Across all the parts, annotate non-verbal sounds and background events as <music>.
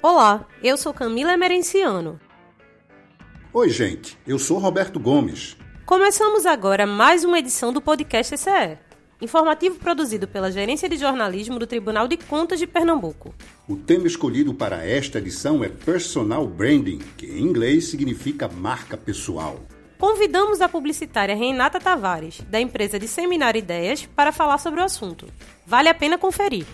Olá, eu sou Camila Emerenciano. Oi, gente, eu sou Roberto Gomes. Começamos agora mais uma edição do podcast ECE, informativo produzido pela Gerência de Jornalismo do Tribunal de Contas de Pernambuco. O tema escolhido para esta edição é Personal Branding, que em inglês significa marca pessoal. Convidamos a publicitária Renata Tavares, da empresa Disseminar Ideias, para falar sobre o assunto. Vale a pena conferir.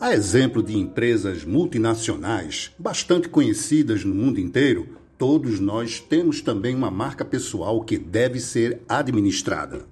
A exemplo de empresas multinacionais bastante conhecidas no mundo inteiro, todos nós temos também uma marca pessoal que deve ser administrada.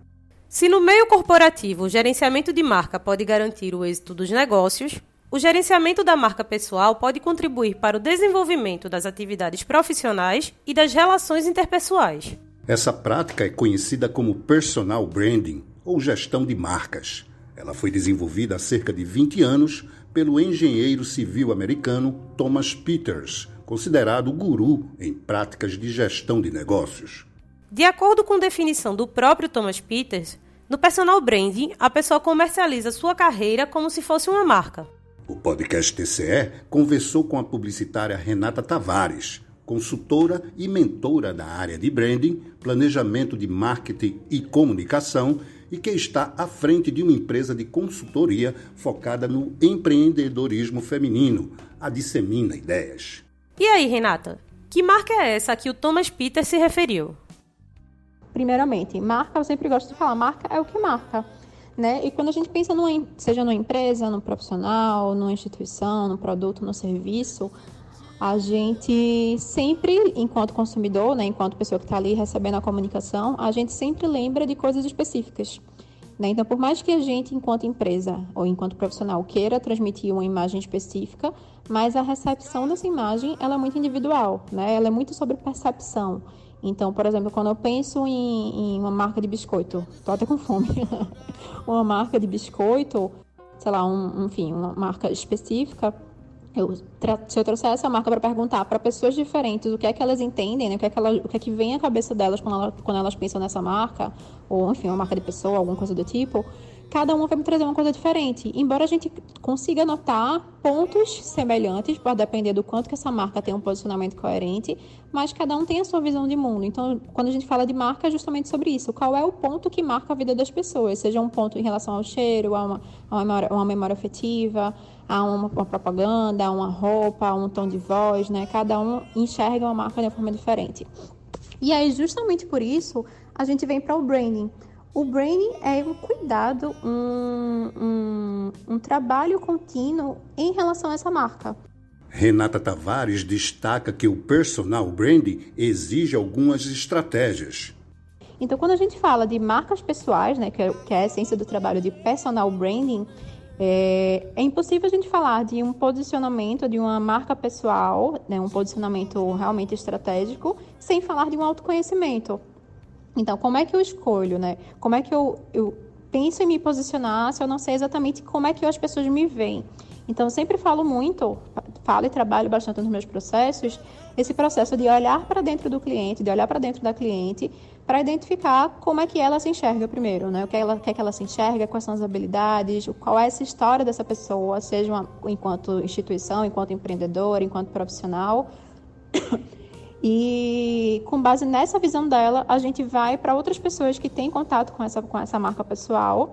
Se no meio corporativo o gerenciamento de marca pode garantir o êxito dos negócios, o gerenciamento da marca pessoal pode contribuir para o desenvolvimento das atividades profissionais e das relações interpessoais. Essa prática é conhecida como personal branding ou gestão de marcas. Ela foi desenvolvida há cerca de 20 anos pelo engenheiro civil americano Thomas Peters, considerado guru em práticas de gestão de negócios. De acordo com definição do próprio Thomas Peters, no personal branding, a pessoa comercializa sua carreira como se fosse uma marca. O podcast TCE conversou com a publicitária Renata Tavares, consultora e mentora da área de branding, planejamento de marketing e comunicação e que está à frente de uma empresa de consultoria focada no empreendedorismo feminino, a Dissemina Ideias. E aí, Renata? Que marca é essa a que o Thomas Peter se referiu? Primeiramente, marca, eu sempre gosto de falar, marca é o que marca. Né? E quando a gente pensa, numa, seja numa empresa, num profissional, numa instituição, num produto, no serviço, a gente sempre, enquanto consumidor, né, enquanto pessoa que está ali recebendo a comunicação, a gente sempre lembra de coisas específicas. Né? Então, por mais que a gente, enquanto empresa ou enquanto profissional, queira transmitir uma imagem específica, mas a recepção dessa imagem ela é muito individual, né? ela é muito sobre percepção. Então, por exemplo, quando eu penso em, em uma marca de biscoito, tô até com fome, <laughs> uma marca de biscoito, sei lá, um, enfim, uma marca específica, eu, se eu trouxer essa marca para perguntar para pessoas diferentes o que é que elas entendem, né? o, que é que o que é que vem à cabeça delas quando, quando elas pensam nessa marca, ou enfim, uma marca de pessoa, alguma coisa do tipo, cada uma vai me trazer uma coisa diferente. Embora a gente consiga notar pontos semelhantes, pode depender do quanto que essa marca tem um posicionamento coerente, mas cada um tem a sua visão de mundo. Então, quando a gente fala de marca, é justamente sobre isso. Qual é o ponto que marca a vida das pessoas? Seja um ponto em relação ao cheiro, a uma, a uma, memória, uma memória afetiva, a uma, uma, propaganda, a uma roupa, a um tom de voz, né? Cada um enxerga uma marca de uma forma diferente. E aí, justamente por isso, a gente vem para o branding. O branding é um cuidado, um, um, um trabalho contínuo em relação a essa marca. Renata Tavares destaca que o personal branding exige algumas estratégias. Então, quando a gente fala de marcas pessoais, né, que é, que é a essência do trabalho de personal branding, é, é, impossível a gente falar de um posicionamento de uma marca pessoal, né, um posicionamento realmente estratégico, sem falar de um autoconhecimento. Então, como é que eu escolho, né? Como é que eu, eu penso em me posicionar se eu não sei exatamente como é que as pessoas me veem? Então, eu sempre falo muito, falo e trabalho bastante nos meus processos, esse processo de olhar para dentro do cliente, de olhar para dentro da cliente, para identificar como é que ela se enxerga primeiro, né? O que ela quer que ela se enxerga, quais são as habilidades, qual é essa história dessa pessoa, seja uma, enquanto instituição, enquanto empreendedor, enquanto profissional. E com base nessa visão dela, a gente vai para outras pessoas que têm contato com essa, com essa marca pessoal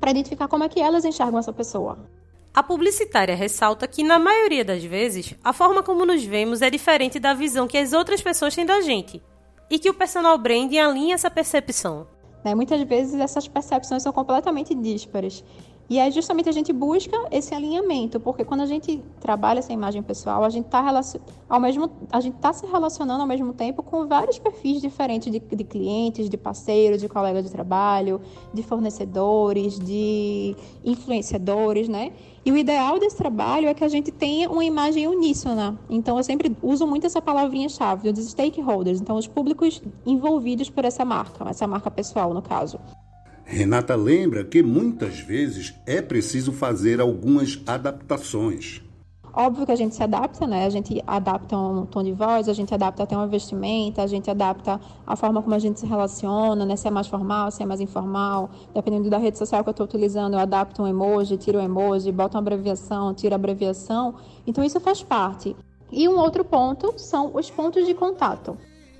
para identificar como é que elas enxergam essa pessoa. A publicitária ressalta que, na maioria das vezes, a forma como nos vemos é diferente da visão que as outras pessoas têm da gente, e que o personal branding alinha essa percepção. Né, muitas vezes essas percepções são completamente díspares. E aí justamente a gente busca esse alinhamento, porque quando a gente trabalha essa imagem pessoal, a gente está ao mesmo a gente tá se relacionando ao mesmo tempo com vários perfis diferentes de, de clientes, de parceiros, de colegas de trabalho, de fornecedores, de influenciadores, né? E o ideal desse trabalho é que a gente tenha uma imagem uníssona. Então eu sempre uso muito essa palavrinha-chave, dos stakeholders, então os públicos envolvidos por essa marca, essa marca pessoal no caso. Renata lembra que muitas vezes é preciso fazer algumas adaptações. Óbvio que a gente se adapta, né? A gente adapta um tom de voz, a gente adapta até uma vestimenta, a gente adapta a forma como a gente se relaciona, né? Se é mais formal, se é mais informal. Dependendo da rede social que eu estou utilizando, eu adapto um emoji, tiro um emoji, boto uma abreviação, tiro a abreviação. Então, isso faz parte. E um outro ponto são os pontos de contato.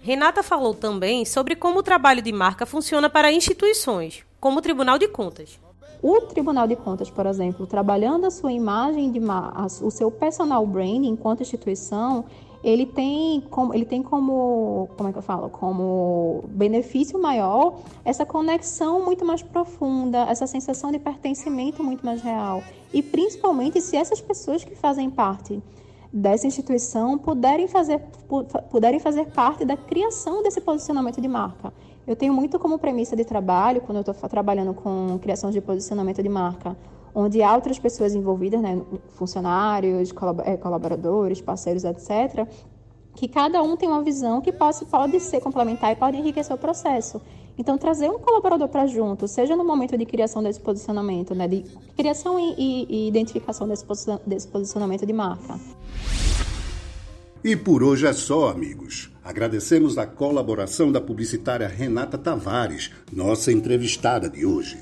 Renata falou também sobre como o trabalho de marca funciona para instituições, como o Tribunal de Contas. O Tribunal de Contas, por exemplo, trabalhando a sua imagem de o seu personal branding enquanto instituição, ele tem como ele tem como como é que eu falo? Como benefício maior essa conexão muito mais profunda essa sensação de pertencimento muito mais real. E principalmente se essas pessoas que fazem parte dessa instituição puderem fazer puderem fazer parte da criação desse posicionamento de marca eu tenho muito como premissa de trabalho, quando eu estou trabalhando com criação de posicionamento de marca, onde há outras pessoas envolvidas, né, funcionários, eh, colaboradores, parceiros, etc., que cada um tem uma visão que pode, pode ser complementar e pode enriquecer o processo. Então, trazer um colaborador para junto, seja no momento de criação desse posicionamento, né, de criação e, e, e identificação desse, desse posicionamento de marca. E por hoje é só, amigos. Agradecemos a colaboração da publicitária Renata Tavares, nossa entrevistada de hoje.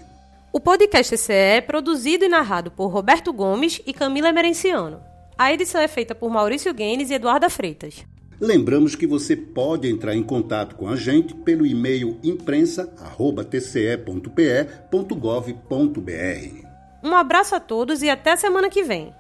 O podcast ECE é produzido e narrado por Roberto Gomes e Camila Emerenciano. A edição é feita por Maurício Guenes e Eduarda Freitas. Lembramos que você pode entrar em contato com a gente pelo e-mail imprensa.tce.pe.gov.br. Um abraço a todos e até semana que vem.